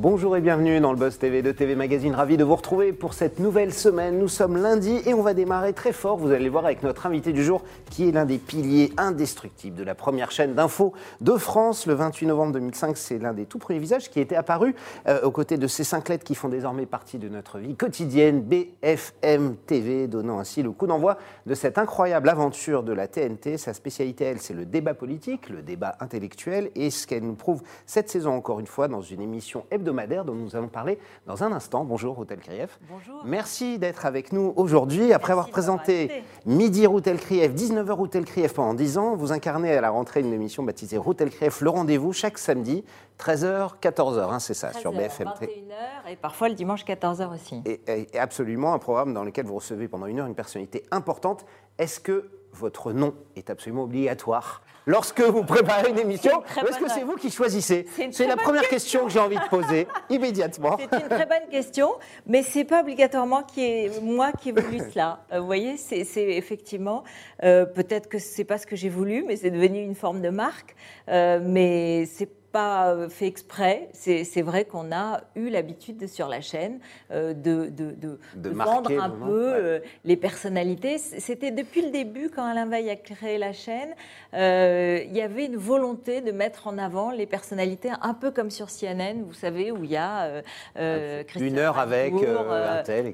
Bonjour et bienvenue dans le Buzz TV de TV Magazine. Ravi de vous retrouver pour cette nouvelle semaine. Nous sommes lundi et on va démarrer très fort. Vous allez voir avec notre invité du jour qui est l'un des piliers indestructibles de la première chaîne d'info de France. Le 28 novembre 2005, c'est l'un des tout premiers visages qui était apparu euh, aux côtés de ces cinq lettres qui font désormais partie de notre vie quotidienne. BFM TV, donnant ainsi le coup d'envoi de cette incroyable aventure de la TNT. Sa spécialité, elle, c'est le débat politique, le débat intellectuel et ce qu'elle nous prouve cette saison encore une fois dans une émission hebdomadaire dont nous allons parler dans un instant. Bonjour Routel Krief. Bonjour. Merci d'être avec nous aujourd'hui. Après avoir présenté Midi Routel Krief, 19h Routel Krief pendant 10 ans, vous incarnez à la rentrée une émission baptisée Routel Krief, le rendez-vous chaque samedi, 13h, 14h, hein, c'est ça, sur BFM. 21h et parfois le dimanche 14h aussi. Et, et absolument un programme dans lequel vous recevez pendant une heure une personnalité importante. Est-ce que votre nom est absolument obligatoire lorsque vous préparez une émission est-ce que c'est vous qui choisissez C'est la première question, que j'ai envie de poser immédiatement. C'est une très bonne question, mais c'est pas obligatoirement qui est, moi qui ai voulu cela. Vous voyez, c'est effectivement, euh, peut-être que c'est pas ce que j'ai voulu, mais c'est devenu une forme de marque. Euh, mais c'est pas euh, fait exprès. C'est vrai qu'on a eu l'habitude sur la chaîne euh, de, de, de, vendre un peu euh, les personnalités. C'était depuis le début, quand Alain Veil a créé la chaîne, il y avait une volonté de mettre en avant les personnalités, un peu comme sur CNN, vous savez, où il y a une heure avec un tel,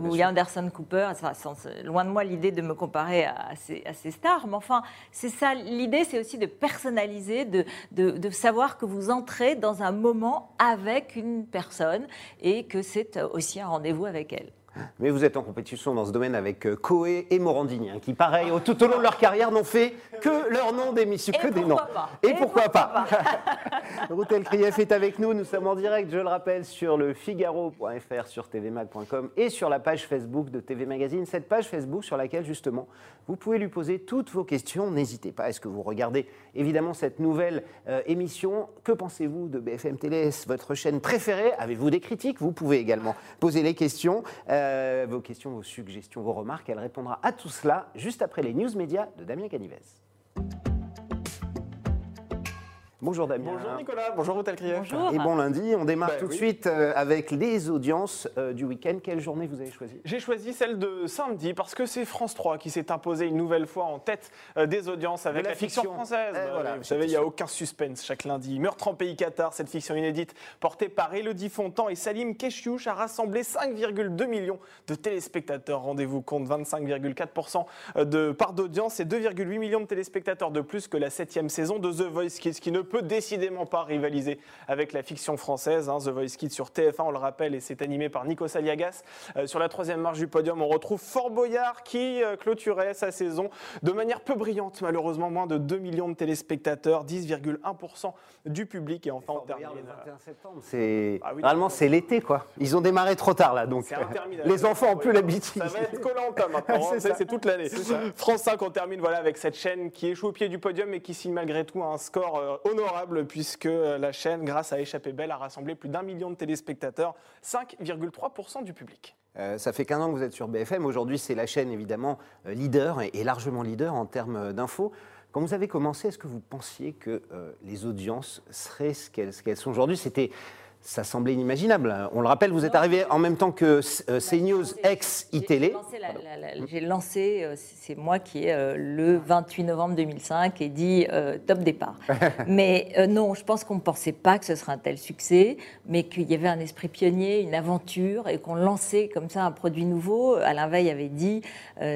où il y a Anderson Cooper. loin de moi l'idée de me comparer à, ces, à ces, stars, mais enfin, c'est ça. L'idée, c'est aussi de personnaliser, de, de savoir que vous entrez dans un moment avec une personne et que c'est aussi un rendez-vous avec elle. Mais vous êtes en compétition dans ce domaine avec euh, Coé et Morandini, hein, qui, pareil, tout au long de leur carrière, n'ont fait que leur nom d'émission, que des noms. Et, pourquoi, pas, Routel Krief est avec nous. Nous sommes en direct, je le rappelle, sur le Figaro.fr, sur tvmag.com et sur la page Facebook de TV Magazine. Cette page Facebook sur laquelle, justement, vous pouvez lui poser toutes vos questions. N'hésitez pas. Est-ce que vous regardez évidemment cette nouvelle euh, émission? Que pensez-vous de BFM Télé, votre chaîne préférée? Avez-vous des critiques? Vous pouvez également poser les questions. Euh, euh, vos questions, vos suggestions, vos remarques. Elle répondra à tout cela juste après les news médias de Damien Canivez. Bonjour Damien. Bonjour Nicolas, bonjour Hôtel Et bon lundi, on démarre bah tout de suite euh, avec les audiences euh, du week-end. Quelle journée vous avez choisi J'ai choisi celle de samedi parce que c'est France 3 qui s'est imposé une nouvelle fois en tête euh, des audiences avec la, fiction, française. Eh, bah vous savez, il n'y a aucun suspense chaque lundi. Meurtre en pays Qatar, cette fiction inédite portée par Elodie Fontan et Salim Keshiouch a rassemblé 5,2 millions de téléspectateurs. Rendez-vous compte 25,4% de part d'audience et 2,8 millions de téléspectateurs de plus que la septième saison de The Voice Kids qui ne peut décidément pas rivaliser avec la fiction française. Hein. The Voice Kids sur TF1, on le rappelle, et c'est animé par Nico Saliagas. Euh, sur la troisième marche du podium, on retrouve Fort Boyard qui euh, clôturait sa saison de manière peu brillante, malheureusement, moins de 2 millions de téléspectateurs, 10,1% du public. Et enfin, on termine. Le 21 septembre, c'est. Ah Normalement, c'est l'été, quoi. Ils ont démarré trop tard, là. Donc, les enfants ont plus l'habitude. Ça va être collant, maintenant. Hein. c'est toute l'année. France 5, on termine voilà, avec cette chaîne qui échoue au pied du podium et qui signe malgré tout un score euh, puisque la chaîne, grâce à Échappée Belle, a rassemblé plus d'un million de téléspectateurs, 5,3% du public. Euh, ça fait qu'un an que vous êtes sur BFM. Aujourd'hui, c'est la chaîne évidemment euh, leader et, largement leader en termes d'infos. Quand vous avez commencé, est-ce que vous pensiez que euh, les audiences seraient ce qu'elles sont aujourd'hui? C'était ça semblait inimaginable. On le rappelle, vous êtes arrivé en même temps que euh, CNews ex iTélé. J'ai lancé, euh, c'est moi qui ai euh, le 28 novembre 2005 et dit top départ. mais non, je pense qu'on ne pensait pas que ce serait un tel succès, mais qu'il y avait un esprit pionnier, une aventure et qu'on lançait comme ça un produit nouveau. Alain Veil avait dit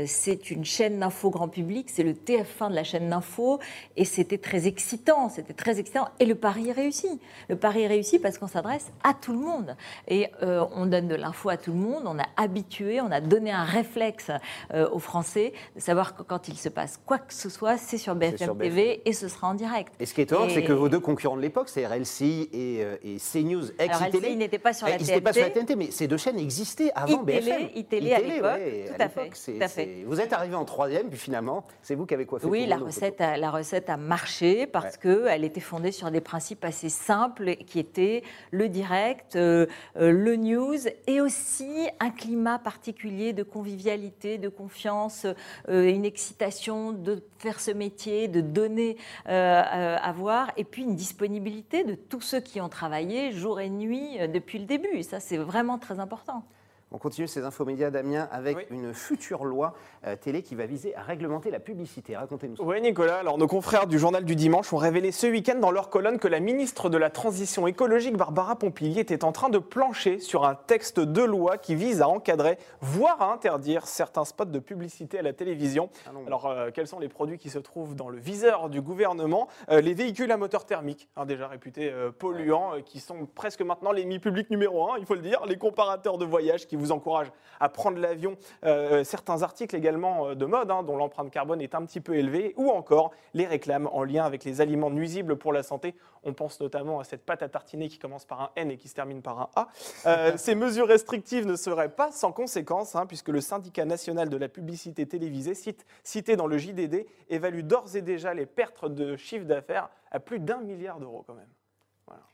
c'est une chaîne d'info grand public, c'est le TF1 de la chaîne d'info et c'était très excitant, c'était très excitant et le pari est réussi. Le pari est réussi parce qu'on s'adresse à tout le monde. Et euh, on donne de l'info à tout le monde, on a habitué, on a donné un réflexe euh, aux Français de savoir que quand il se passe quoi que ce soit, c'est sur BFM TV et ce sera en direct. Et ce qui est étonnant, c'est que vos deux concurrents de l'époque, c'est RLCI et, euh, et CNews ex Alors, RLCI n'était pas sur la TNT. pas sur la TNT, mais ces deux chaînes existaient avant BFM. ITélé, à l'époque, tout, à fait, tout à fait. Vous êtes arrivé en troisième, puis finalement, c'est vous qui avez coiffé Oui, la recette, a, la recette a marché parce que qu'elle était fondée sur des principes assez simples qui étaient le direct, le news et aussi un climat particulier de convivialité, de confiance, une excitation de faire ce métier, de donner à voir, et puis une disponibilité de tous ceux qui ont travaillé jour et nuit depuis le début. Ça, c'est vraiment très important. On continue ces infomédias, Damien, avec une future loi euh, télé qui va viser à réglementer la publicité. Racontez-nous ça. Oui, Nicolas. Alors, nos confrères du Journal du Dimanche ont révélé ce week-end dans leur colonne que la ministre de la Transition écologique, Barbara Pompili, était en train de plancher sur un texte de loi qui vise à encadrer, voire à interdire certains spots de publicité à la télévision. Ah Alors, euh, quels sont les produits qui se trouvent dans le viseur du gouvernement? Euh, Les véhicules à moteur thermique, hein, déjà réputés polluants, qui sont presque maintenant l'ennemi public numéro un, il faut le dire. Les comparateurs de voyage qui vous encourage à prendre l'avion. Euh, certains articles également euh, de mode, hein, dont l'empreinte carbone est un petit peu élevée, ou encore les réclames en lien avec les aliments nuisibles pour la santé. On pense notamment à cette pâte à tartiner qui commence par un N et qui se termine par un A. Euh, ces mesures restrictives ne seraient pas sans conséquences, hein, puisque le syndicat national de la publicité télévisée, cité dans le JDD, évalue d'ores et déjà les pertes de chiffre d'affaires à plus d'un milliard d'euros quand même.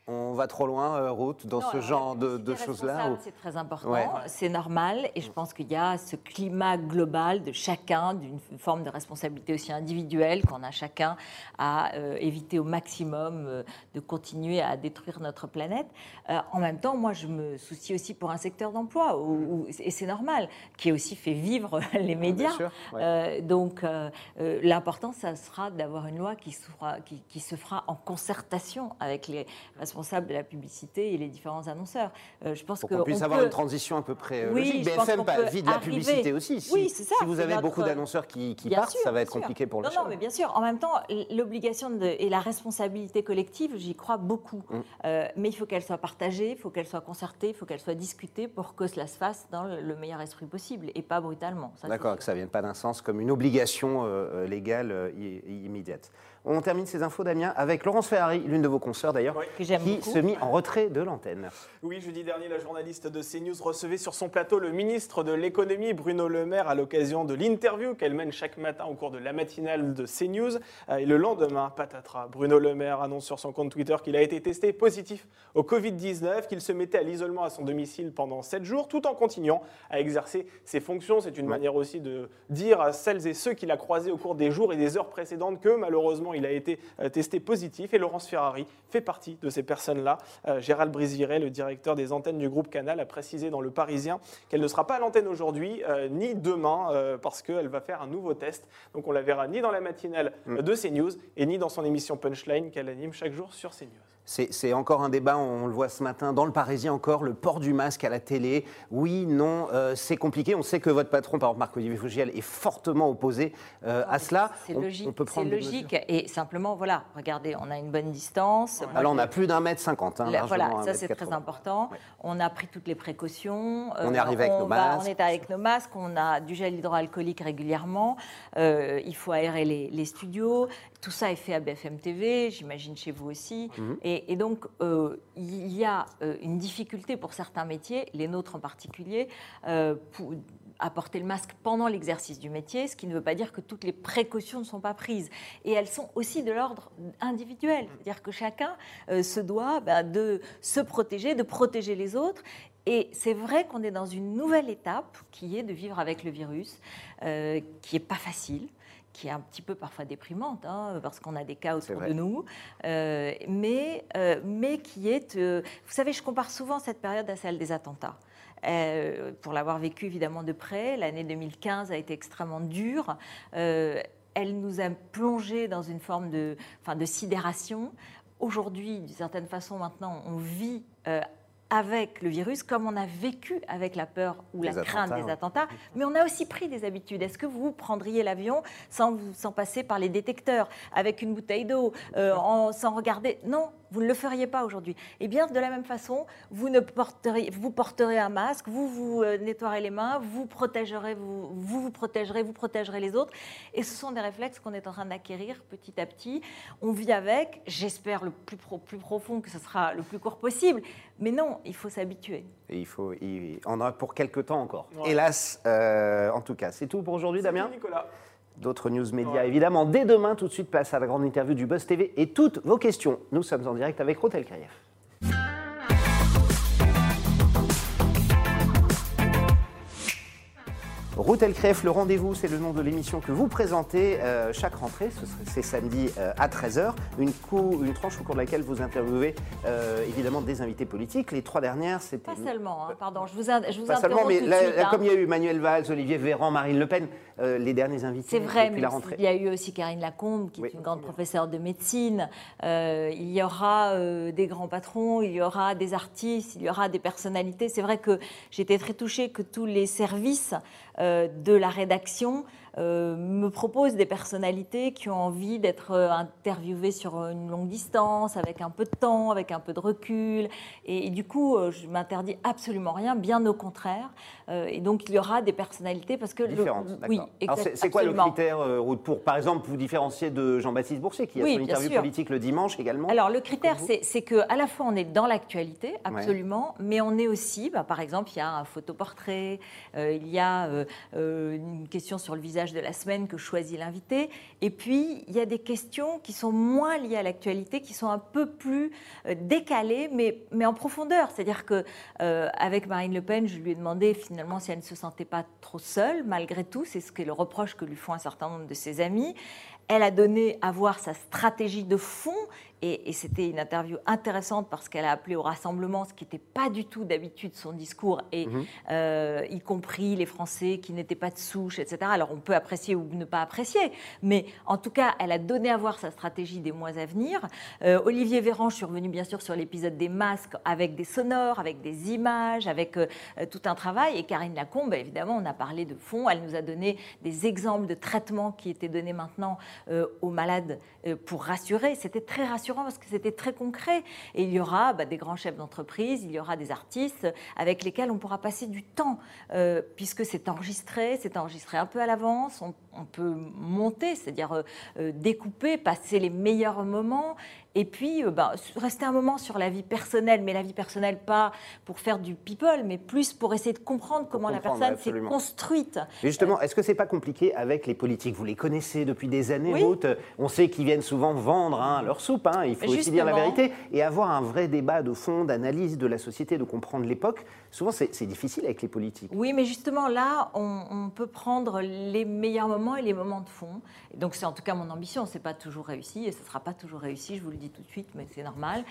On va trop loin, euh, Ruth, dans ce genre de, choses-là C'est très important, c'est normal, et je pense qu'il y a ce climat global de chacun, d'une forme de responsabilité aussi individuelle qu'on a chacun à euh, éviter au maximum euh, de continuer à détruire notre planète. en même temps, moi, je me soucie aussi pour un secteur d'emploi, et c'est normal, qui a aussi fait vivre les médias. donc, l'important, ça sera d'avoir une loi qui, sera, qui, qui se fera en concertation avec les responsable de la publicité et les différents annonceurs. Euh, je pense Pour qu'on puisse avoir une transition à peu près euh, oui, logique. BFM vit de la publicité aussi. Si, oui, c'est ça. Si vous avez beaucoup d'annonceurs qui, partent, ça va être compliqué pour le Non, non, mais bien sûr. En même temps, l'obligation et la responsabilité collective, j'y crois beaucoup. Mm. Euh, mais il faut qu'elle soit partagée, il faut qu'elle soit concertée, il faut qu'elle soit discutée pour que cela se fasse dans le meilleur esprit possible et pas brutalement. D'accord, que ça ne vienne pas d'un sens comme une obligation légale immédiate. On termine ces infos, Damien, avec Laurence Ferrari, l'une de vos consoeurs d'ailleurs, qui se mit en retrait de l'antenne. Oui, jeudi dernier, la journaliste de CNews recevait sur son plateau le ministre de l'économie, Bruno Le Maire, à l'occasion de l'interview qu'elle mène chaque matin au cours de la matinale de CNews. Euh, et le lendemain, patatras, Bruno Le Maire annonce sur son compte Twitter qu'il a été testé positif au Covid-19, qu'il se mettait à l'isolement à son domicile pendant 7 jours, tout en continuant à exercer ses fonctions. C'est une manière aussi de dire à celles et ceux qu'il a croisés au cours des jours et des heures précédentes que malheureusement, il a été euh, testé positif et Laurence Ferrari fait partie de ces personnes-là. Euh, Gérald Brisiret, le directeur des antennes du groupe Canal, a précisé dans Le Parisien qu'elle ne sera pas à l'antenne aujourd'hui euh, ni demain parce qu'elle va faire un nouveau test. Donc on la verra ni dans la matinale mm. de CNews et ni dans son émission Punchline qu'elle anime chaque jour sur CNews. C'est encore un débat, on le voit ce matin dans le Parisien encore, le port du masque à la télé. Oui, non, euh, c'est compliqué. On sait que votre patron, par exemple Marc-Olivier Fougiel, est fortement opposé euh, à cela. C'est logique, on logique. et simplement, voilà, regardez, on a une bonne distance. Alors on a plus d'un mètre cinquante. Hein, voilà, ça c'est très important. On a pris toutes les précautions. on est arrivé avec nos masques. on est avec nos masques, on a du gel hydroalcoolique régulièrement. Euh, il faut aérer les, studios. Tout ça est fait à BFM TV, j'imagine chez vous aussi. Mhm. Et, donc, euh, il y a euh, une difficulté pour certains métiers, les nôtres en particulier, euh, pour apporter le masque pendant l'exercice du métier, ce qui ne veut pas dire que toutes les précautions ne sont pas prises. Et elles sont aussi de l'ordre individuel, c'est-à-dire que chacun se doit bah, de se protéger, de protéger les autres. Et c'est vrai qu'on est dans une nouvelle étape qui est de vivre avec le virus, qui n'est pas facile qui est un petit peu parfois déprimante, hein, parce qu'on a des cas autour de nous, euh, mais, euh, mais qui est... Euh, vous savez, je compare souvent cette période à celle des attentats. pour l'avoir vécu évidemment de près, l'année 2015 a été extrêmement dure. elle nous a plongé dans une forme de, enfin, de sidération. Aujourd'hui, d'une certaine façon, maintenant, on vit avec le virus, comme on a vécu avec la peur ou la crainte des attentats, mais on a aussi pris des habitudes. Est-ce que vous prendriez l'avion sans, sans passer par les détecteurs, avec une bouteille d'eau, euh, sans regarder? Non, vous ne le feriez pas aujourd'hui. Et eh bien, de la même façon, vous, ne porteriez, vous porterez un masque, vous vous euh, nettoierez les mains, vous protégerez, vous, vous, vous protégerez, vous protégerez les autres. Et ce sont des réflexes qu'on est en train d'acquérir petit à petit. On vit avec, j'espère le plus, plus profond que ce sera le plus court possible, mais non, il faut s'habituer. Et il faut, il, on en a pour quelques temps encore. Hélas, euh, en tout cas. C'est tout pour aujourd'hui, Damien Nicolas d'autres news médias, évidemment. Dès demain, tout de suite, place à la grande interview du Buzz TV et toutes vos questions. Nous sommes en direct avec Rotel Kayev. Routel Crève, le rendez-vous, c'est le nom de l'émission que vous présentez euh, chaque rentrée. C'est samedi euh, à 13h. Une, tranche au cours de laquelle vous interviewez euh, évidemment des invités politiques. Les trois dernières, c'était. Pas seulement, hein, pardon, je vous, je Pas seulement, mais hein. comme il y a eu Manuel Valls, Olivier Véran, Marine Le Pen, les derniers invités. C'est vrai, mais il y a eu aussi Karine Lacombe, qui est une grande professeure de médecine. il y aura des grands patrons, il y aura des artistes, il y aura des personnalités. C'est vrai que j'étais très touchée que tous les services euh, de la rédaction euh, me propose des personnalités qui ont envie d'être euh, interviewées sur une longue distance, avec un peu de temps, avec un peu de recul. Et, du coup, euh, je m'interdis absolument rien, bien au contraire. et donc, il y aura des personnalités parce que... Différentes, oui, C'est quoi le critère, pour, par exemple, vous différencier de Jean-Baptiste Boursier, qui a son interview politique le dimanche également Alors, le critère, c'est qu'à la fois, on est dans l'actualité, absolument, mais on est aussi, bah, par exemple, il y a un photoportrait, il y a une question sur le visage de la semaine que choisit l'invité. Et puis, il y a des questions qui sont moins liées à l'actualité, qui sont un peu plus euh, décalées, mais, mais en profondeur. C'est-à-dire que euh, avec Marine Le Pen, je lui ai demandé finalement si elle ne se sentait pas trop seule, malgré tout. C'est ce que le reproche que lui font un certain nombre de ses amis. Elle a donné à voir sa stratégie de fond et, c'était une interview intéressante parce qu'elle a appelé au rassemblement, ce qui n'était pas du tout d'habitude son discours, et mhm. euh, y compris les Français qui n'étaient pas de souche, etc. Alors on peut apprécier ou ne pas apprécier, mais en tout cas, elle a donné à voir sa stratégie des mois à venir. Euh, Olivier Véran, je suis revenu bien sûr sur l'épisode des masques avec des sonores, avec des images, avec euh, tout un travail. Et Karine Lacombe, évidemment, on a parlé de fond. Elle nous a donné des exemples de traitements qui étaient donnés maintenant aux malades pour rassurer. C'était très rassurant parce que c'était très concret. Et il y aura bah, des grands chefs d'entreprise, il y aura des artistes avec lesquels on pourra passer du temps, euh, puisque c'est enregistré, c'est enregistré un peu à l'avance, on, peut monter, c'est-à-dire euh, euh, découper, passer les meilleurs moments et puis, euh, bah, rester un moment sur la vie personnelle, mais la vie personnelle pas pour faire du people, mais plus pour essayer de comprendre comment la personne s'est construite. justement, est-ce que c'est pas compliqué avec les politiques? Vous les connaissez depuis des années, On sait qu'ils viennent souvent vendre hein, leur soupe, hein, il faut aussi dire la vérité, et avoir un vrai débat de fond, d'analyse de la société, de comprendre l'époque. Souvent, c'est difficile avec les politiques. Oui, mais justement, là, on, peut prendre les meilleurs moments et les moments de fond. donc, c'est en tout cas mon ambition. C'est pas toujours réussi et ce sera pas toujours réussi, je vous le dis tout de suite, mais c'est normal.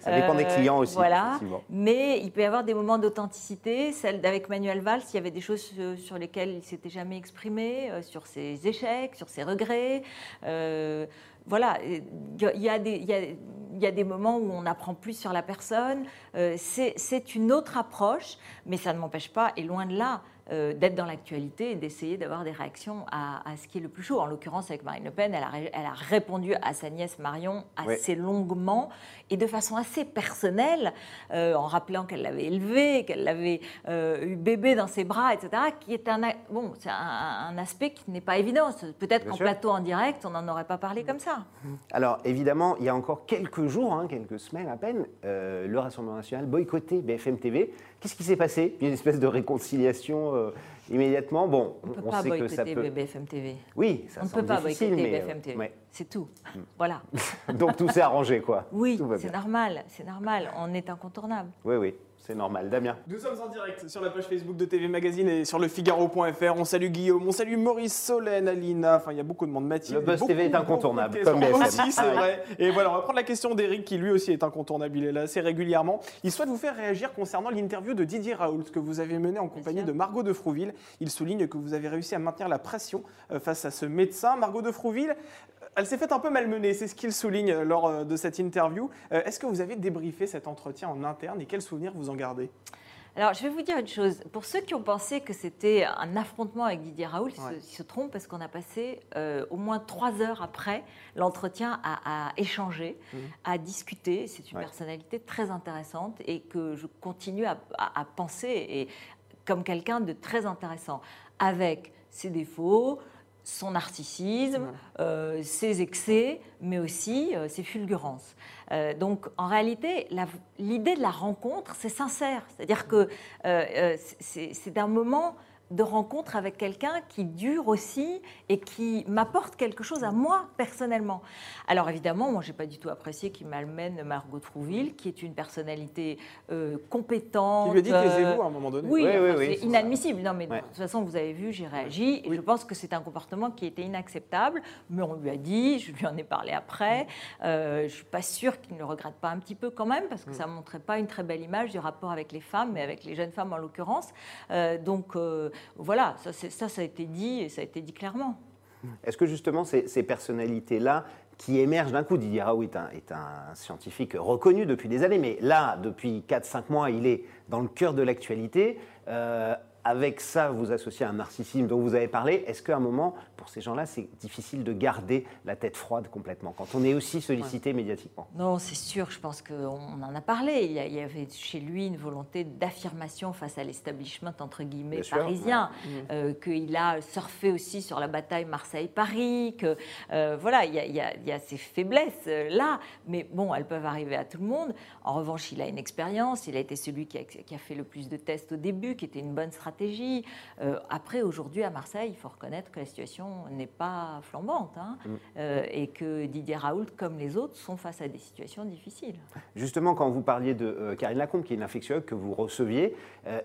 Ça dépend des clients aussi. Voilà. Mais il peut y avoir des moments d'authenticité. Celle d'avec Manuel Valls, il y avait des choses sur lesquelles il s'était jamais exprimé, euh, sur ses échecs, sur ses regrets. Euh, voilà, il y, a des, il, y a, des moments où on apprend plus sur la personne. Euh, c'est une autre approche, mais ça ne m'empêche pas, et loin de là, euh, d'être dans l'actualité et d'essayer d'avoir des réactions à, ce qui est le plus chaud. En l'occurrence, avec Marine Le Pen, elle a, elle a répondu à sa nièce Marion assez longuement et de façon assez personnelle, euh, en rappelant qu'elle l'avait élevée, qu'elle l'avait euh, eu bébé dans ses bras, etc., qui est un, bon, c'est un, aspect qui n'est pas évident. Peut-être qu'en plateau en direct, on n'en aurait pas parlé comme ça. Alors, évidemment, il y a encore quelques jours, hein, quelques semaines à peine, le Rassemblement national boycottait BFM TV. Qu'est-ce qui s'est passé? Il y a une espèce de réconciliation euh, immédiatement. Bon, on, peut pas sait que ça peut. BFM TV. Oui, ça On ne peut pas boycotter BFM TV. C'est tout. Hmm. Voilà. Donc tout s'est arrangé, quoi. Oui, c'est normal, c'est normal. On est incontournable. Oui, oui. C'est normal. Damien. Nous sommes en direct sur la page Facebook de TV Magazine et sur le Figaro.fr. On salue Guillaume, on salue Maurice Solène, Alina. Enfin, il y a beaucoup de monde. Mathilde. Le Buzz TV est incontournable. Comme aussi, c'est vrai. Et voilà, on va prendre la question d'Eric qui lui aussi est incontournable. Il est là assez régulièrement. Il souhaite vous faire réagir concernant l'interview de Didier Raoult que vous avez menée en compagnie de Margot de Frouville. Il souligne que vous avez réussi à maintenir la pression euh, face à ce médecin. Margot de Frouville, elle s'est faite un peu malmenée, c'est ce qu'il souligne lors euh, de cette interview. Euh, est-ce que vous avez débriefé cet entretien en interne et quels souvenirs vous en gardez alors, je vais vous dire une chose. Pour ceux qui ont pensé que c'était un affrontement avec Didier Raoult, ils, se, trompent parce qu'on a passé euh, au moins trois heures après l'entretien à, échanger, mmh. à discuter. C'est une personnalité très intéressante et que je continue à, à penser et, comme quelqu'un de très intéressant, avec ses défauts, son narcissisme, euh, ses excès, mais aussi euh, ses fulgurances. Euh, donc en réalité, l'idée de la rencontre, c'est sincère. C'est-à-dire que c'est un moment de rencontre avec quelqu'un qui dure aussi et qui m'apporte quelque chose à moi personnellement. Alors évidemment, moi j'ai pas du tout apprécié qu'il m'amène Margot Trouville, qui est une personnalité euh, compétente. Qui lui a dit taisez-vous à un moment donné. Oui, oui, c'est inadmissible. Non, mais de toute façon, vous avez vu, j'ai réagi et je pense que c'est un comportement qui était inacceptable. Mais on lui a dit, je lui en ai parlé après. Euh, je suis pas sûre qu'il ne le regrette pas un petit peu quand même, parce que mm. ça montrait pas une très belle image du rapport avec les femmes, mais avec les jeunes femmes en l'occurrence. Euh, donc euh, voilà, ça, ça, a été dit et ça a été dit clairement. Est-ce que justement ces, ces personnalités-là qui émergent d'un coup, Didier Raoult est un, est un, scientifique reconnu depuis des années, mais là, depuis 4-5 mois, il est dans le cœur de l'actualité. Euh, avec ça, vous associez un narcissisme dont vous avez parlé. Est-ce qu'à un moment, pour ces gens-là, c'est difficile de garder la tête froide complètement quand on est aussi sollicité médiatiquement? Non, c'est sûr. Je pense qu'on en a parlé. Il y avait chez lui une volonté d'affirmation face à l'establishment entre guillemets parisien, mmh. euh, qu'il a surfé aussi sur la bataille Marseille-Paris. Que euh, voilà, il y, a, ces faiblesses euh, là, mais bon, elles peuvent arriver à tout le monde. En revanche, il a une expérience. Il a été celui qui a, qui a fait le plus de tests au début, qui était une bonne stratégie euh, après, aujourd'hui, à Marseille, il faut reconnaître que la situation n'est pas flambante hein, mm. euh, et que Didier Raoult, comme les autres, sont face à des situations difficiles. Justement, quand vous parliez de euh, Karine Lacombe, qui est une infectiologue que vous receviez,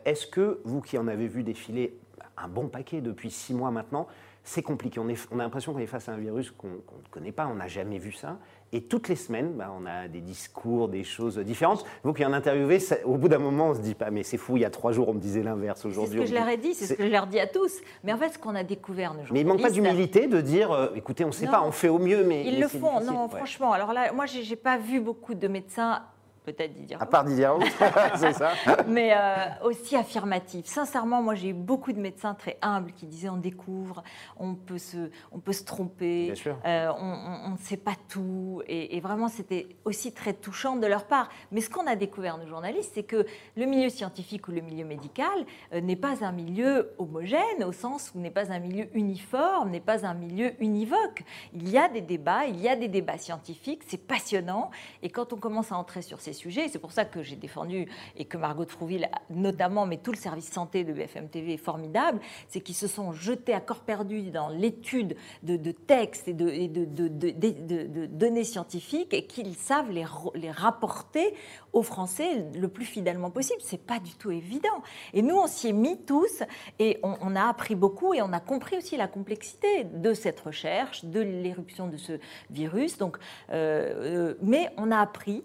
est-ce que vous qui en avez vu défiler un bon paquet depuis six mois maintenant, c'est compliqué? On, on a l'impression qu'on est face à un virus qu'on ne connaît pas, on n'a jamais vu ça. Et toutes les semaines, bah, on a des discours, des choses différentes. Vous qui en interviewez, au bout d'un moment, on se dit pas, mais c'est fou, il y a trois jours, on me disait l'inverse. Aujourd'hui, c'est ce que je leur ai dit, c'est ce que je leur dis à tous. Mais en fait, ce qu'on a découvert, nous, Mais il ne manque pas d'humilité de dire, euh, écoutez, on ne sait pas, on fait au mieux, mais. Ils le font, non, franchement. Alors là, moi, j'ai pas vu beaucoup de médecins peut-être Didier À part Didier c'est ça. Mais euh, aussi affirmatif. Sincèrement, moi j'ai eu beaucoup de médecins très humbles qui disaient on découvre, on peut se, on peut se tromper, euh, on ne sait pas tout. Et, vraiment, c'était aussi très touchant de leur part. Mais ce qu'on a découvert, nos journalistes, c'est que le milieu scientifique ou le milieu médical euh, n'est pas un milieu homogène, au sens où n'est pas un milieu uniforme, n'est pas un milieu univoque. Il y a des débats, il y a des débats scientifiques, c'est passionnant. Et quand on commence à entrer sur ces C'est pour ça que j'ai défendu et que Margot Trouville, notamment, mais tout le service santé de BFM TV est formidable, c'est qu'ils se sont jetés à corps perdu dans l'étude de, textes et, de, données scientifiques et qu'ils savent les, les rapporter aux Français le plus fidèlement possible. C'est pas du tout évident. Et nous, on s'y est mis tous et on, a appris beaucoup et on a compris aussi la complexité de cette recherche, de l'éruption de ce virus. Donc, euh, euh, mais on a appris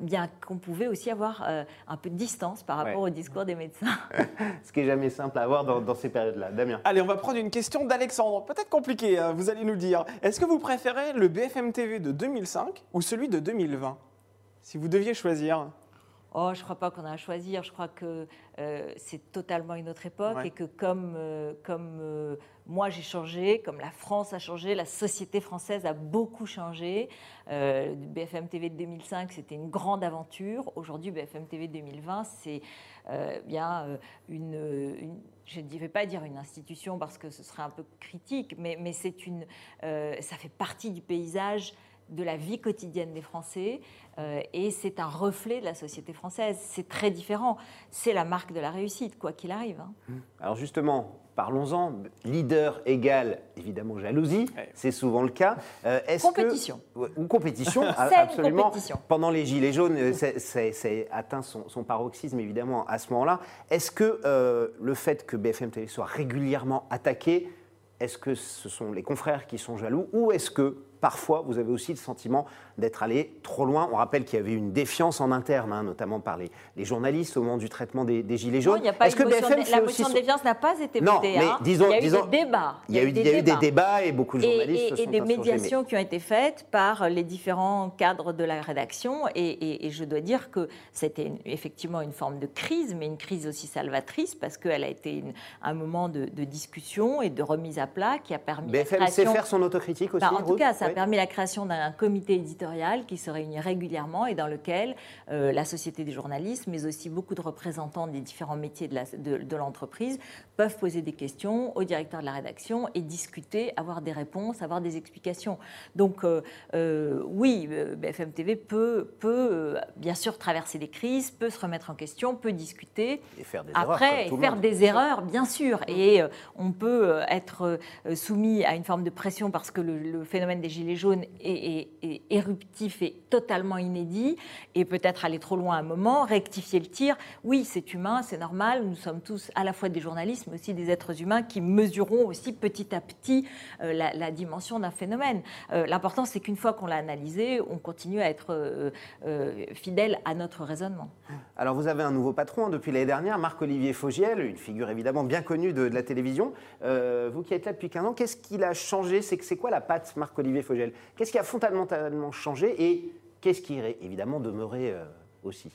bien qu'on pouvait aussi avoir euh, un peu de distance par rapport au discours des médecins. Ce qui est jamais simple à avoir dans, ces périodes-là. Damien. Allez, on va prendre une question d'Alexandre. Peut-être compliquée, hein, vous allez nous le dire. Est-ce que vous préférez le BFM TV de 2005 ou celui de 2020 Si vous deviez choisir. Oh, je ne crois pas qu'on a à choisir. Je crois que euh, c'est totalement une autre époque et que comme, euh, comme euh, moi j'ai changé, comme la France a changé, la société française a beaucoup changé. BFM TV de 2005, c'était une grande aventure. Aujourd'hui, BFM TV 2020, c'est bien une, je ne vais pas dire une institution parce que ce serait un peu critique, mais, mais c'est une, ça fait partie du paysage de la vie quotidienne des Français euh, et c'est un reflet de la société française. C'est très différent. C'est la marque de la réussite, quoi qu'il arrive. Hein. Mmh. Alors justement, parlons-en. Leader égale évidemment jalousie, c'est souvent le cas. Euh, compétition. ou compétition, absolument. Pendant les Gilets jaunes, euh, c'est atteint son, paroxysme évidemment à ce moment-là. Est-ce que le fait que BFM TV soit régulièrement attaqué, est-ce que ce sont les confrères qui sont jaloux ou est-ce que parfois, vous avez aussi le sentiment d'être allé trop loin. On rappelle qu'il y avait une défiance en interne, hein, notamment par les, journalistes au moment du traitement des, Gilets jaunes. Non, Est-ce que BFM la motion de défiance n'a pas été non, votée. Mais hein. disons, il y a eu des débats. Il y a, eu, des, débats. et beaucoup de journalistes et, se et, sont des médiations qui ont été faites par les différents cadres de la rédaction. Et, je dois dire que c'était effectivement une forme de crise, mais une crise aussi salvatrice parce qu'elle a été un moment de, discussion et de remise à plat qui a permis. BFM sait faire son autocritique aussi. Bah, en tout cas, ça a permis la création d'un comité éditorial qui se réunit régulièrement et dans lequel la Société des journalistes, mais aussi beaucoup de représentants des différents métiers de l'entreprise peuvent poser des questions au directeur de la rédaction et discuter, avoir des réponses, avoir des explications. Donc oui, BFM TV peut, peut bien sûr traverser des crises, peut se remettre en question, peut discuter. Et faire des Après, erreurs. faire des erreurs, bien sûr. Et on peut être soumis à une forme de pression parce que le, phénomène des Gilets jaunes est, éruptif et totalement inédit, et peut-être aller trop loin à un moment, rectifier le tir. Oui, c'est humain, c'est normal, nous sommes tous à la fois des journalistes, mais aussi des êtres humains qui mesureront aussi petit à petit euh, la, dimension d'un phénomène. Euh, l'important, c'est qu'une fois qu'on l'a analysé, on continue à être euh, fidèle à notre raisonnement. Alors, vous avez un nouveau patron hein, depuis l'année dernière, Marc-Olivier Fogiel, une figure évidemment bien connue de, de la télévision. vous qui êtes là depuis 15 ans, qu'est-ce qu'il a changé? C'est quoi la patte Marc-Olivier Qu'est-ce qui a fondamentalement changé et qu'est-ce qui irait évidemment demeurer aussi?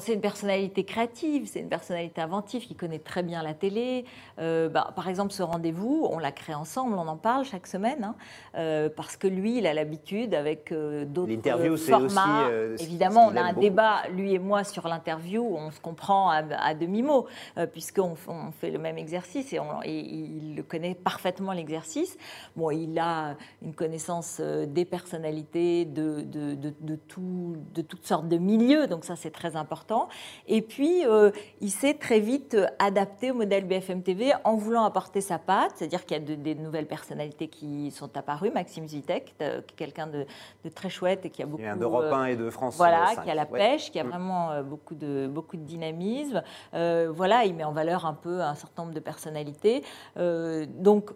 C'est une personnalité créative, c'est une personnalité inventive qui connaît très bien la télé. Euh, bah, par exemple, ce rendez-vous, on l'a créé ensemble, on en parle chaque semaine, hein, euh, parce que lui, il a l'habitude avec euh, d'autres formats. Aussi, évidemment, on a un débat, lui et moi, sur l'interview, on se comprend à, demi-mot, puisqu'on on fait le même exercice et, il connaît parfaitement l'exercice. Bon, il a une connaissance des personnalités, de, de, de, tout, de toutes sortes de milieux, donc ça c'est très important et puis, euh, il s'est très vite adapté au modèle BFM TV en voulant apporter sa patte, c'est-à-dire qu'il y a des nouvelles personnalités qui sont apparues. Maxime Zitek, euh, quelqu'un de, très chouette et qui a beaucoup... Il d'Europe 1 et de France Voilà, qui a la pêche, qui a mm. vraiment euh, beaucoup, de, beaucoup de dynamisme. voilà, il met en valeur un peu un certain nombre de personnalités. donc,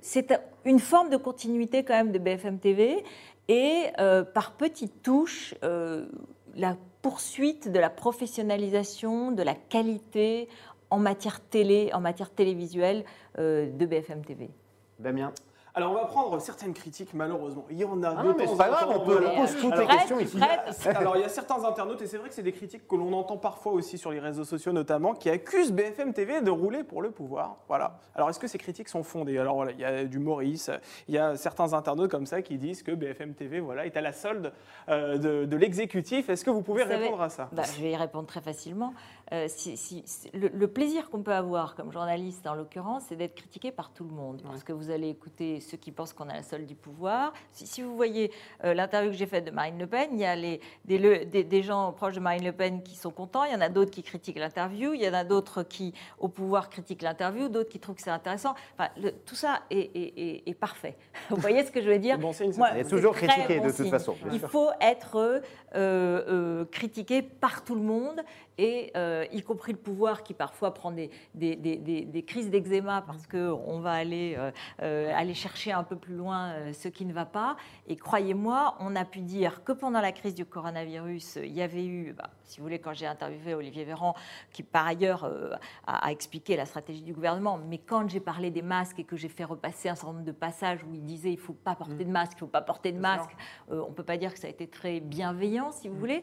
c'est une forme de continuité quand même de BFM TV et par petites touches, la poursuite de la professionnalisation, de la qualité en matière télé, en matière télévisuelle euh, de BFM TV. Damien alors, on va prendre certaines critiques, malheureusement. Il y en a ah de temps pas grave, on peut poser toutes les questions ici. Alors, il y a certains internautes, et c'est vrai que c'est des critiques que l'on entend parfois aussi sur les réseaux sociaux notamment, qui accusent BFM TV de rouler pour le pouvoir. Voilà. Alors, est-ce que ces critiques sont fondées? Alors, voilà, il y a du Maurice, il y a certains internautes comme ça qui disent que BFM TV voilà, est à la solde euh, de, l'exécutif. Est-ce que vous pouvez répondre à ça? bah, Je vais y répondre très facilement. Euh, si, le, plaisir qu'on peut avoir comme journaliste, en l'occurrence, c'est d'être critiqué par tout le monde. Parce que vous allez écouter ceux qui pensent qu'on a la solde du pouvoir. Si, vous voyez euh, l'interview que j'ai faite de Marine Le Pen, il y a les, des, des, gens proches de Marine Le Pen qui sont contents, il y en a d'autres qui critiquent l'interview, il y en a d'autres qui, au pouvoir, critiquent l'interview, d'autres qui trouvent que c'est intéressant. Enfin, tout ça est, parfait. Vous voyez ce que je veux dire bon Moi, Il est toujours critiqué de toute façon. Il faut être euh, critiqué par tout le monde et y compris le pouvoir qui parfois prend des, des, des, crises d'eczéma parce qu'on va aller, aller chercher un peu plus loin euh, ce qui ne va pas. Et croyez-moi, on a pu dire que pendant la crise du coronavirus, il y avait eu, bah, si vous voulez, quand j'ai interviewé Olivier Véran, qui par ailleurs euh, a, expliqué la stratégie du gouvernement, mais quand j'ai parlé des masques et que j'ai fait repasser un certain nombre de passages où il disait il ne faut pas porter de masque, il ne faut pas porter de masque, euh, on ne peut pas dire que ça a été très bienveillant, si vous mm. voulez.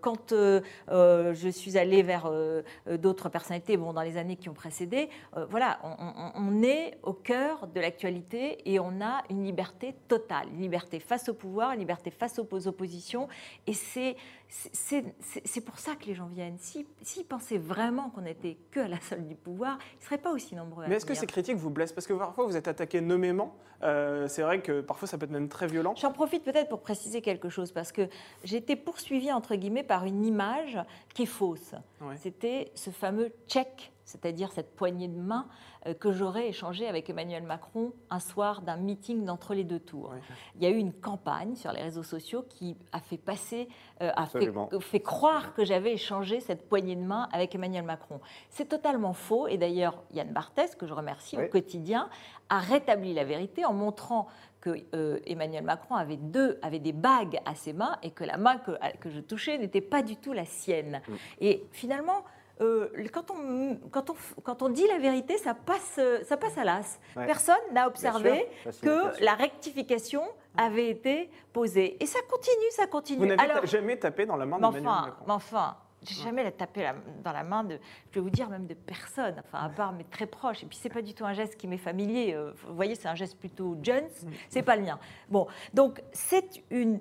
quand je suis allée vers d'autres personnalités, bon, dans les années qui ont précédé, voilà, on, on est au cœur de l'actualité et on a une liberté totale, une liberté face au pouvoir, une liberté face aux oppositions. Et c'est c'est pour ça que les gens viennent. S'ils pensaient vraiment qu'on n'était que à la solde du pouvoir, ils ne seraient pas aussi nombreux. Mais est-ce que ces critiques vous blessent? Parce que parfois vous êtes attaqué nommément. Euh, c'est vrai que parfois ça peut être même très violent. J'en profite peut-être pour préciser quelque chose parce que j'ai été poursuivie entre guillemets par une image qui est fausse. C'était ce fameux check c'est-à-dire cette poignée de main euh, que j'aurais échangée avec Emmanuel Macron un soir d'un meeting d'entre les deux tours. Il y a eu une campagne sur les réseaux sociaux qui a fait passer, euh, a fait, croire que j'avais échangé cette poignée de main avec Emmanuel Macron. C'est totalement faux. Et d'ailleurs, Yann Barthès, que je remercie au quotidien, a rétabli la vérité en montrant que euh, Emmanuel Macron avait, deux, avait des bagues à ses mains et que la main que, que je touchais n'était pas du tout la sienne. Mm. Et finalement, euh, quand, on, quand, on, quand on dit la vérité, ça passe, ça passe à l'as. Personne n'a observé que la rectification avait été posée. Et ça continue, ça continue. Vous n'avez jamais tapé dans la main d'Emmanuel enfin, Macron Mais enfin, j'ai jamais la tapé dans la main de, je vais vous dire même de personne, enfin à part mes très proches. Et puis c'est pas du tout un geste qui m'est familier. Euh, vous voyez, c'est un geste plutôt Jones, mm. c'est pas le mien. Bon, donc c'est une,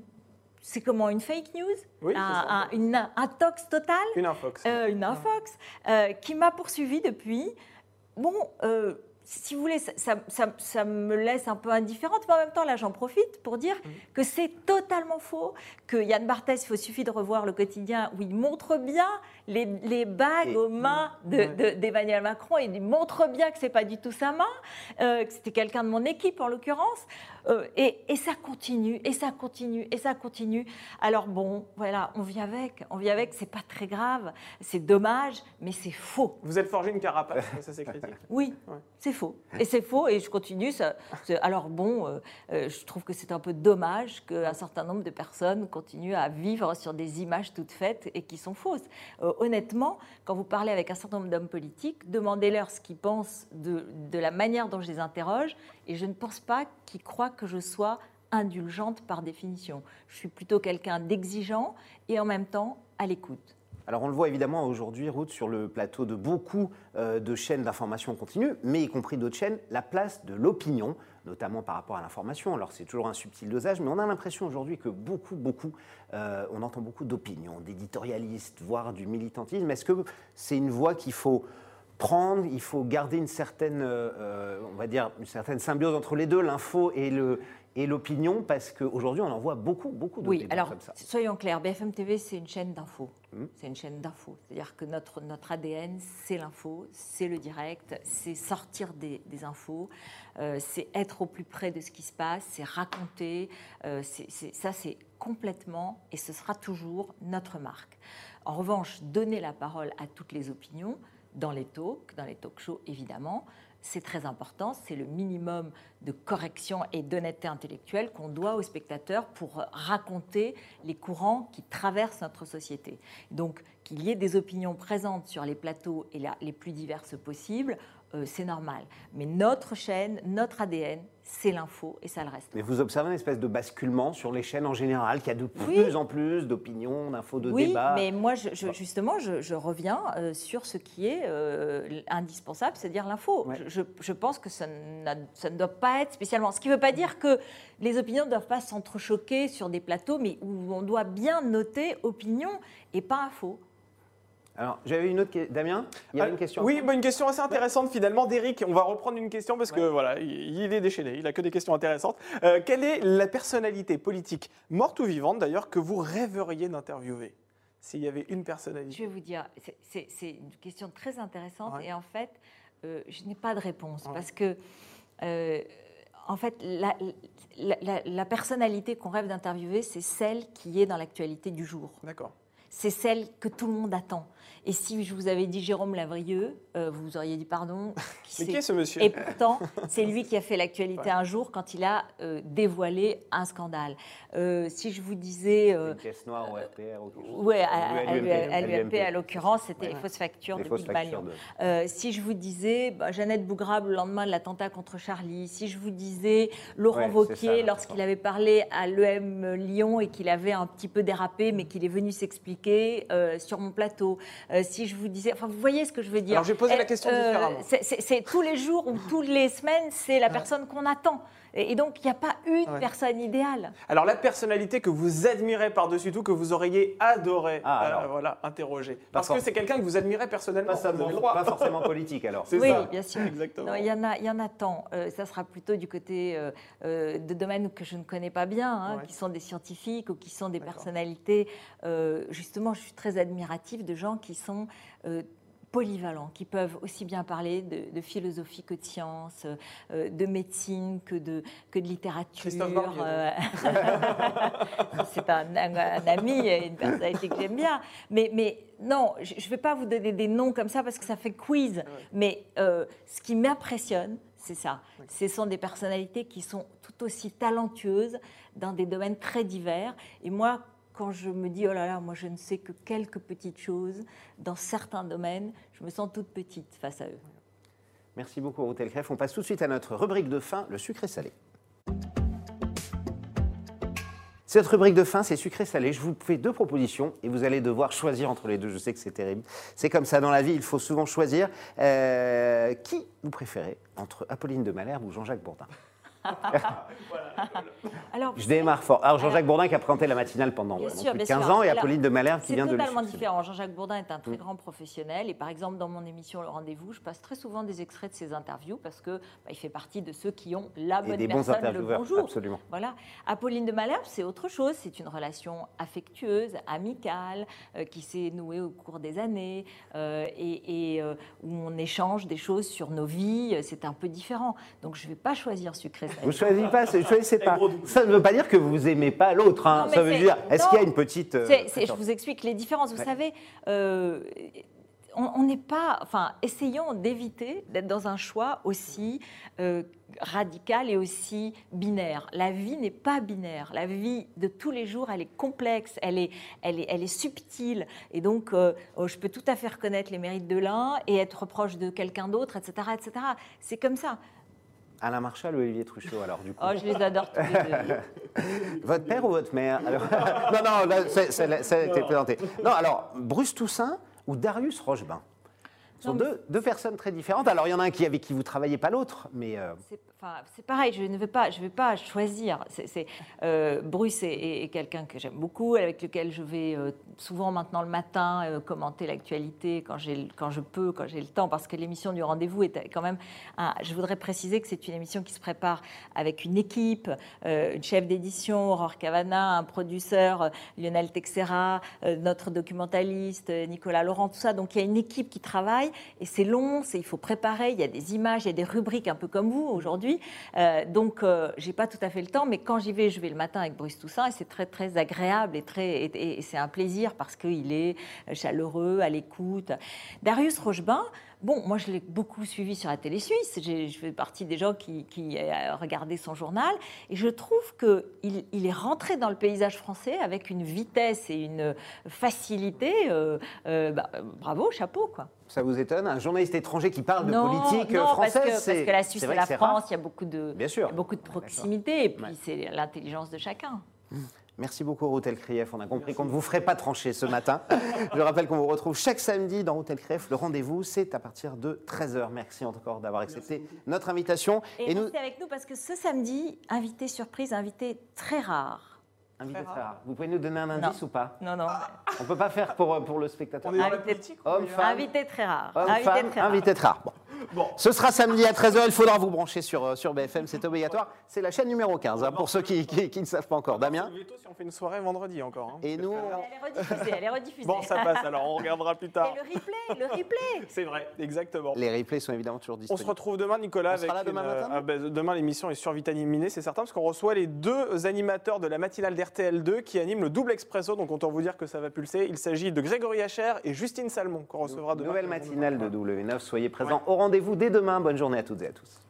c'est comment une fake news, oui, un, une, un, tox total, une infox, euh, une infox euh, qui m'a poursuivi depuis. Bon, si vous voulez, ça, me laisse un peu indifférente, mais en même temps, là, j'en profite pour dire mm. que c'est totalement faux, que Yann Barthès, il suffit de revoir le quotidien où il montre bien les, bagues aux mains d'Emmanuel Macron, et il montre bien que c'est pas du tout sa main, euh, que c'était quelqu'un de mon équipe en l'occurrence, euh, et, ça continue, et ça continue, et ça continue. Alors bon, voilà, on vit avec, on vit avec, c'est pas très grave, c'est dommage, mais c'est faux. Vous êtes forgé une carapace, ça c'est critique. Oui, c'est faux. Et c'est faux, et je continue. Ça, alors bon, euh, euh, je trouve que c'est un peu dommage qu'un certain nombre de personnes continuent à vivre sur des images toutes faites et qui sont fausses. honnêtement, quand vous parlez avec un certain nombre d'hommes politiques, demandez-leur ce qu'ils pensent de, de la manière dont je les interroge, et je ne pense pas qu'ils croient que je sois indulgente par définition. Je suis plutôt quelqu'un d'exigeant et en même temps à l'écoute. Alors on le voit évidemment aujourd'hui, Ruth, sur le plateau de beaucoup euh, de chaînes d'information continue, mais y compris d'autres chaînes, la place de l'opinion, notamment par rapport à l'information. Alors c'est toujours un subtil dosage, mais on a l'impression aujourd'hui que beaucoup, beaucoup, euh, on entend beaucoup d'opinions, d'éditorialistes, voire du militantisme. Est-ce que c'est une voie qu'il faut prendre, il faut garder une certaine, euh, euh, on va dire, une certaine symbiose entre les deux, l'info et le et l'opinion, parce qu'aujourd'hui, on en voit beaucoup, beaucoup de oui, alors, Soyons clairs, BFM TV, c'est une chaîne d'info. Mmh. C'est une chaîne d'info. C'est-à-dire que notre, notre ADN, c'est l'info, c'est le direct, c'est sortir des, infos, euh, c'est être au plus près de ce qui se passe, c'est raconter. ça, c'est complètement, et ce sera toujours notre marque. En revanche, donner la parole à toutes les opinions, dans les talks, dans les talk shows évidemment. C'est très important, c'est le minimum de correction et d'honnêteté intellectuelle qu'on doit aux spectateurs pour raconter les courants qui traversent notre société. Donc qu'il y ait des opinions présentes sur les plateaux et les plus diverses possibles, euh, c'est normal. Mais notre chaîne, notre ADN, c'est l'info et ça le reste. Mais vous observez une espèce de basculement sur les chaînes en général, qu'il y a de plus en plus d'opinions, d'infos, de débats. Oui, mais moi, justement, je, reviens euh, sur ce qui est euh, indispensable, c'est-à-dire l'info. Je, pense que ça, ça, ne doit pas être spécialement. Ce qui ne veut pas dire que les opinions ne doivent pas s'entrechoquer sur des plateaux, mais où on doit bien noter opinion et pas info. Alors, j'avais une autre. Damien, il y a une question Oui, bah, une question assez intéressante finalement d'Eric. On va reprendre une question parce que voilà, il est déchaîné, il a que des questions intéressantes. Euh, quelle est la personnalité politique, morte ou vivante d'ailleurs, que vous rêveriez d'interviewer? S'il y avait une personnalité. Je vais vous dire, c'est une question très intéressante et en fait, euh, je n'ai pas de réponse parce que. Euh, en fait, la, la personnalité qu'on rêve d'interviewer, c'est celle qui est dans l'actualité du jour. D'accord. C'est celle que tout le monde attend. Et si je vous avais dit Jérôme Lavrieux, euh, vous auriez dit pardon. Mais qui est ce monsieur Et pourtant, c'est lui qui a fait l'actualité un jour quand il a euh, dévoilé un scandale. Euh, si je vous disais. une caisse noire au RPR Oui, à, l'UMP, à l'occurrence, c'était les fausses factures de Big si je vous disais bah, Jeannette Bougrabe le lendemain de l'attentat contre Charlie, si je vous disais Laurent Wauquiez lorsqu'il avait parlé à l'EM Lyon et qu'il avait un petit peu dérapé, mais qu'il est venu s'expliquer sur mon plateau. Euh, si je vous disais, enfin, vous voyez ce que je veux dire. Alors, j'ai posé la question euh, différemment. C'est tous les jours ou toutes les semaines, c'est la personne qu'on attend. Et donc, il n'y a pas une personne idéale. Alors, la personnalité que vous admirez par-dessus tout, que vous auriez adoré ah, euh, voilà, interroger. Parce que c'est quelqu'un que vous admirez personnellement. Pas, pas forcément politique, alors. Oui, bien sûr. Exactement. Il y, en a, y en a tant. ça sera plutôt du côté de domaines que je ne connais pas bien, hein, qui sont des scientifiques ou qui sont des personnalités. justement, je suis très admirative de gens qui sont euh, polyvalents, qui peuvent aussi bien parler de, philosophie que de science, euh, de médecine que de, que de littérature. Euh, c'est un, ami, une personnalité que j'aime bien. Mais, mais non, je ne vais pas vous donner des noms comme ça parce que ça fait quiz. Mais ce qui m'impressionne, c'est ça. Ce sont des personnalités qui sont tout aussi talentueuses dans des domaines très divers. Et moi, quand je me dis, oh là là, moi je ne sais que quelques petites choses, dans certains domaines, je me sens toute petite face à eux. Merci beaucoup, Ruth Elkref. On passe tout de suite à notre rubrique de fin, le sucré salé. Cette rubrique de fin, c'est sucré-salé. Je vous fais deux propositions et vous allez devoir choisir entre les deux. Je sais que c'est terrible. C'est comme ça dans la vie, il faut souvent choisir. Euh, qui vous préférez entre Apolline de Malherbe ou Jean-Jacques Bourdin? Alors, je démarre fort. Alors Jean-Jacques Bourdin qui a présenté la matinale pendant plus de 15 ans et Apolline de Malherbe qui vient de C'est totalement différent. Jean-Jacques Bourdin est un très mm. grand professionnel et par exemple dans mon émission Le Rendez-vous, je passe très souvent des extraits de ses interviews parce que bah, il fait partie de ceux qui ont la bonne des personne, bons le bonjour. Absolument. Voilà. Apolline de Malherbe, c'est autre chose. C'est une relation affectueuse, amicale, euh, qui s'est nouée au cours des années euh, et, euh, où on échange des choses sur nos vies. C'est un peu différent. Donc je ne vais pas choisir sucré vous choisissez pas, choisissez pas. Ça ne veut pas dire que vous aimez pas l'autre. Hein. Ça veut dire, est-ce qu'il y a une petite. Euh, je vous explique les différences. Vous savez, euh, on n'est pas. Enfin, essayons d'éviter d'être dans un choix aussi euh, radical et aussi binaire. La vie n'est pas binaire. La vie de tous les jours, elle est complexe, elle est, elle est, elle est subtile. Et donc, oh, je peux tout à fait reconnaître les mérites de l'un et être proche de quelqu'un d'autre, etc., etc. C'est comme ça. Alain Marchal ou Olivier Truchot, alors, du coup Oh, je les adore tous les deux. votre père ou votre mère Non, non, ça a été présenté. Non, alors, Bruce Toussaint ou Darius Rochebain? Ce sont deux, deux, personnes très différentes. Alors, il y en a un qui, avec qui vous travaillez pas l'autre, mais... Euh, c'est pareil, je ne vais pas, je vais pas choisir. C'est, euh, Bruce est, quelqu'un que j'aime beaucoup, avec lequel je vais euh, souvent maintenant le matin euh, commenter l'actualité quand, quand je peux, quand j'ai le temps, parce que l'émission du rendez-vous est quand même. je voudrais préciser que c'est une émission qui se prépare avec une équipe, une chef d'édition, Aurore Cavana, un producteur, Lionel Texera, notre documentaliste, Nicolas Laurent, tout ça. Donc il y a une équipe qui travaille et c'est long, il faut préparer, il y a des images, il y a des rubriques un peu comme vous aujourd'hui euh, donc, euh, j'ai pas tout à fait le temps, mais quand j'y vais, je vais le matin avec Bruce Toussaint et c'est très très agréable et et, c'est un plaisir parce qu'il est chaleureux, à l'écoute. Darius Rochebain. Bon, moi je l'ai beaucoup suivi sur la télé suisse. Je fais partie des gens qui, qui regardé son journal et je trouve qu'il il est rentré dans le paysage français avec une vitesse et une facilité. Euh, bah, bravo, chapeau quoi. Ça vous étonne Un journaliste étranger qui parle de politique française parce que, parce que la Suisse et la France, il y a beaucoup de, Bien sûr. beaucoup de proximité, et puis c'est l'intelligence de chacun. Merci beaucoup, Routel Krief. On a compris qu'on ne vous ferait pas trancher ce matin. Je rappelle qu'on vous retrouve chaque samedi dans Routel Krief. Le rendez-vous, c'est à partir de 13h. Merci encore d'avoir accepté notre invitation. Et, et nous... avec nous parce que ce samedi, invité surprise, invité très rare. Invité très rare. Vous pouvez nous donner un indice ou pas Non, non. On ne peut pas faire pour, pour le spectateur. On est dans la politique Homme, femme. Invité très rare. Homme, invité, femme, très rare. invité très rare. Bon. Bon. Ce sera samedi à 13h. Il faudra vous brancher sur, euh, sur BFM. C'est obligatoire. C'est la chaîne numéro 15, hein, pour ceux qui, qui, ne savent pas encore. Damien si on fait une soirée vendredi encore. Hein. Et nous Elle est rediffusée. Elle est rediffusée. Bon, ça passe. Alors, on regardera plus tard. Et le replay, le replay. C'est vrai, exactement. Les replays sont évidemment toujours disponibles. On se retrouve demain, Nicolas. On sera demain matin euh, bah, Demain, l'émission est survitaminée, c'est certain, parce qu'on reçoit les deux animateurs de la matinale d'RTL2 qui animent le double expresso. Donc, autant vous dire que ça va pulser. Il s'agit de Grégory Hacher et Justine Salmon qu'on recevra demain. Nouvelle matinale de W9. Soyez présents au rendez-vous dès demain. Bonne journée à toutes et à tous.